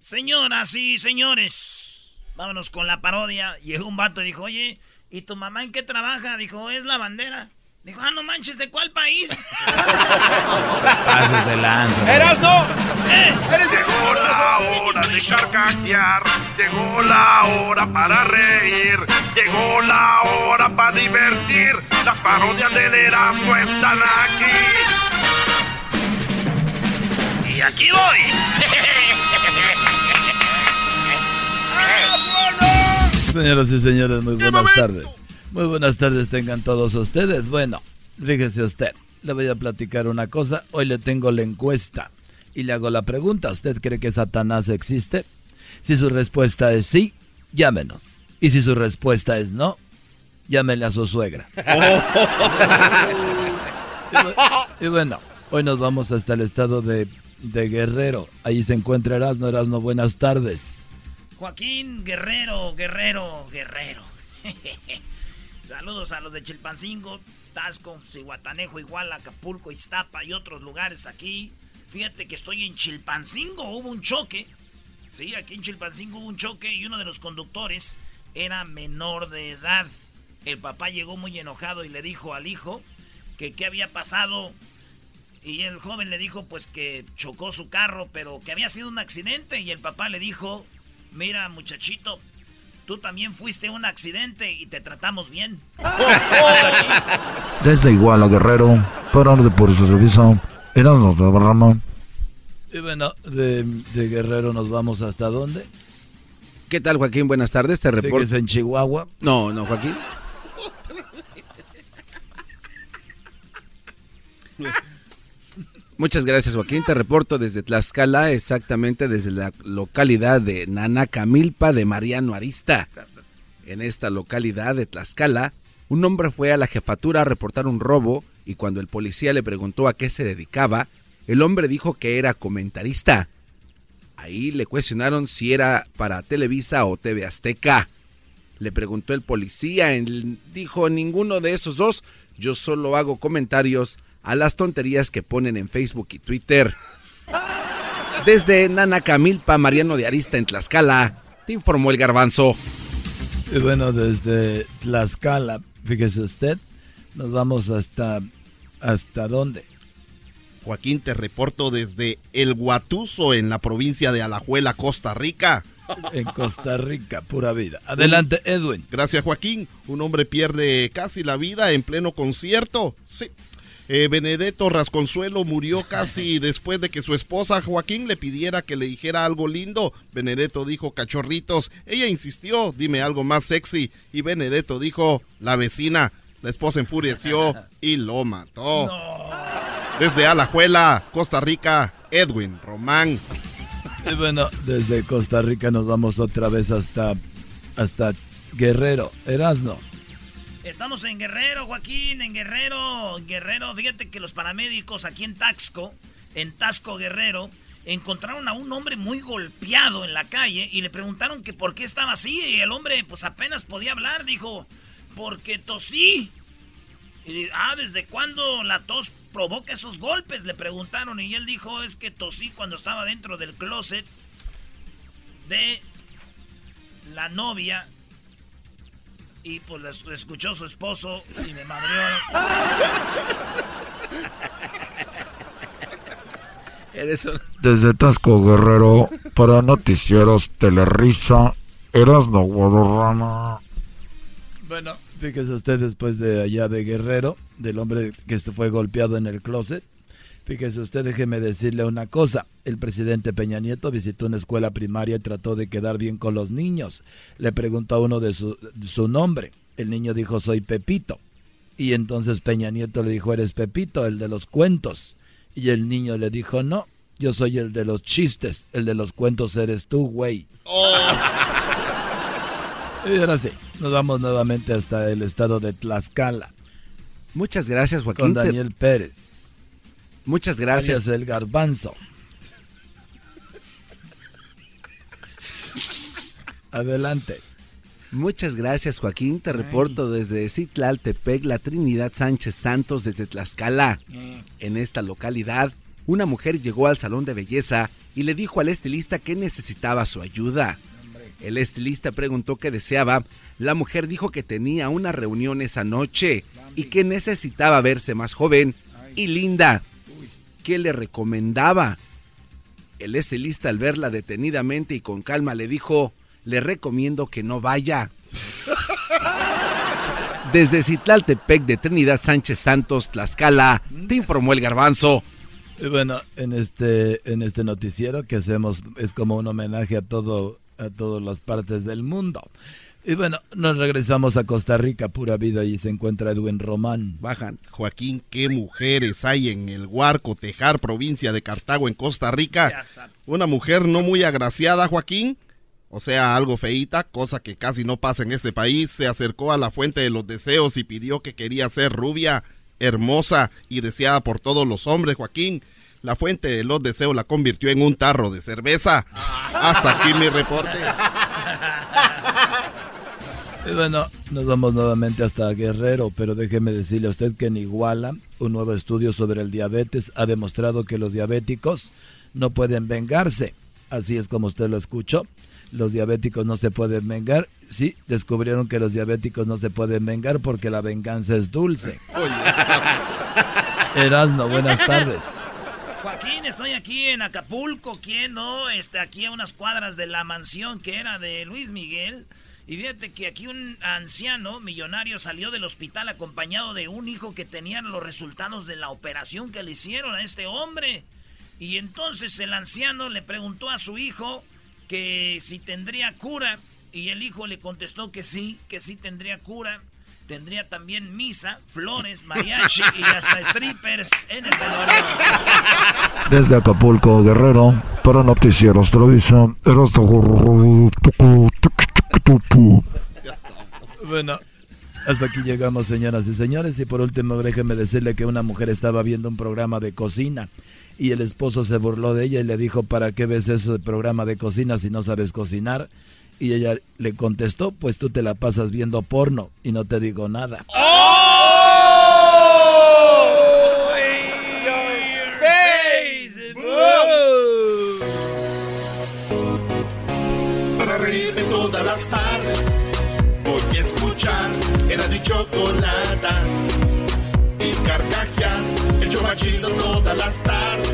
Señoras y señores, vámonos con la parodia. Llegó un vato y dijo, oye, ¿y tu mamá en qué trabaja? Dijo, es la bandera. Dijo, ah, no manches, ¿de cuál país? Pases de lanza. ¡Eras no! ¿Eh? Llegó la hora de carcajear, llegó la hora para reír, llegó la hora para divertir. Las parodias del Erasmo están aquí. Y aquí voy. Señoras y señores, muy buenas tardes. Muy buenas tardes tengan todos ustedes. Bueno, fíjese usted, le voy a platicar una cosa. Hoy le tengo la encuesta y le hago la pregunta. ¿Usted cree que Satanás existe? Si su respuesta es sí, llámenos. Y si su respuesta es no, llámele a su suegra. y, bueno, hoy nos vamos hasta el estado de, de Guerrero. Ahí se encuentra Erasno. Erasno, buenas tardes. Joaquín Guerrero, Guerrero, Guerrero. Saludos a los de Chilpancingo, Tasco, Cihuatanejo, Iguala, Acapulco, Iztapa y otros lugares aquí. Fíjate que estoy en Chilpancingo, hubo un choque. Sí, aquí en Chilpancingo hubo un choque y uno de los conductores era menor de edad. El papá llegó muy enojado y le dijo al hijo que qué había pasado. Y el joven le dijo pues que chocó su carro, pero que había sido un accidente. Y el papá le dijo, mira muchachito, tú también fuiste un accidente y te tratamos bien. Desde Iguala Guerrero, para de por su servicio, Erasmo de Ramón. Y bueno, de, de Guerrero nos vamos hasta dónde? ¿Qué tal, Joaquín? Buenas tardes. Te reporto. ¿Sigues en Chihuahua? No, no, Joaquín. Muchas gracias, Joaquín. Te reporto desde Tlaxcala, exactamente desde la localidad de Nanacamilpa de Mariano Arista. En esta localidad de Tlaxcala, un hombre fue a la jefatura a reportar un robo y cuando el policía le preguntó a qué se dedicaba, el hombre dijo que era comentarista. Ahí le cuestionaron si era para Televisa o TV Azteca. Le preguntó el policía, él dijo ninguno de esos dos, yo solo hago comentarios a las tonterías que ponen en Facebook y Twitter. Desde Nanacamilpa, Mariano de Arista en Tlaxcala, te informó el garbanzo. Y bueno, desde Tlaxcala, fíjese usted, nos vamos hasta... ¿Hasta dónde? Joaquín, te reporto desde El Guatuso, en la provincia de Alajuela, Costa Rica. En Costa Rica, pura vida. Adelante, Edwin. Gracias, Joaquín. Un hombre pierde casi la vida en pleno concierto. Sí. Eh, Benedetto Rasconsuelo murió casi después de que su esposa Joaquín le pidiera que le dijera algo lindo. Benedetto dijo cachorritos. Ella insistió, dime algo más sexy. Y Benedetto dijo, la vecina. La esposa enfureció y lo mató. Desde Alajuela, Costa Rica, Edwin Román. Y bueno, desde Costa Rica nos vamos otra vez hasta, hasta Guerrero. Erasno. Estamos en Guerrero, Joaquín, en Guerrero, Guerrero. Fíjate que los paramédicos aquí en Taxco, en Tasco Guerrero, encontraron a un hombre muy golpeado en la calle y le preguntaron que por qué estaba así. Y el hombre, pues apenas podía hablar, dijo, porque tosí. Y, ah, ¿desde cuándo la tos provoca esos golpes? Le preguntaron y él dijo, es que tosí cuando estaba dentro del closet de la novia y pues lo escuchó su esposo y me madrió. Desde Tasco Guerrero, para Noticieros Telerisa, Erasmo Guadarrama. Bueno, fíjese usted después de allá de Guerrero, del hombre que se fue golpeado en el closet. Fíjese usted, déjeme decirle una cosa. El presidente Peña Nieto visitó una escuela primaria y trató de quedar bien con los niños. Le preguntó a uno de su, su nombre. El niño dijo, soy Pepito. Y entonces Peña Nieto le dijo, eres Pepito, el de los cuentos. Y el niño le dijo, no, yo soy el de los chistes, el de los cuentos eres tú, güey. Y ahora sí, nos vamos nuevamente hasta el estado de Tlaxcala. Muchas gracias, Joaquín. Con Daniel Pérez. Muchas gracias. alias el garbanzo. Adelante. Muchas gracias, Joaquín. Te reporto desde Citlaltepec, la Trinidad Sánchez Santos, desde Tlaxcala. En esta localidad, una mujer llegó al salón de belleza y le dijo al estilista que necesitaba su ayuda. El estilista preguntó qué deseaba. La mujer dijo que tenía una reunión esa noche y que necesitaba verse más joven y linda. ¿Qué le recomendaba? El estilista al verla detenidamente y con calma le dijo, le recomiendo que no vaya. Desde Citlaltepec de Trinidad Sánchez Santos, Tlaxcala, te informó el garbanzo. Bueno, en este, en este noticiero que hacemos es como un homenaje a todo, a todas las partes del mundo. Y bueno, nos regresamos a Costa Rica, pura vida, y se encuentra Edwin Román. Bajan. Joaquín, ¿qué mujeres hay en el Huarco, Tejar, provincia de Cartago, en Costa Rica? Una mujer no muy agraciada, Joaquín, o sea, algo feíta, cosa que casi no pasa en este país, se acercó a la fuente de los deseos y pidió que quería ser rubia, hermosa y deseada por todos los hombres, Joaquín. La fuente de los deseos la convirtió en un tarro de cerveza. Hasta aquí mi reporte. Y bueno, nos vamos nuevamente hasta Guerrero, pero déjeme decirle a usted que en Iguala, un nuevo estudio sobre el diabetes ha demostrado que los diabéticos no pueden vengarse. Así es como usted lo escuchó. Los diabéticos no se pueden vengar. Sí, descubrieron que los diabéticos no se pueden vengar porque la venganza es dulce. Erasno, buenas tardes. Joaquín, estoy aquí en Acapulco, ¿quién no? Este, aquí a unas cuadras de la mansión que era de Luis Miguel. Y fíjate que aquí un anciano millonario salió del hospital acompañado de un hijo que tenían los resultados de la operación que le hicieron a este hombre. Y entonces el anciano le preguntó a su hijo que si tendría cura. Y el hijo le contestó que sí, que sí tendría cura. Tendría también misa, flores, mariachi y hasta strippers en el velorio. Desde Acapulco, Guerrero, para Noticieros Televisa, Bueno, hasta aquí llegamos, señoras y señores. Y por último, déjenme decirle que una mujer estaba viendo un programa de cocina y el esposo se burló de ella y le dijo, ¿para qué ves ese programa de cocina si no sabes cocinar? Y ella le contestó, pues tú te la pasas viendo porno y no te digo nada. Para estar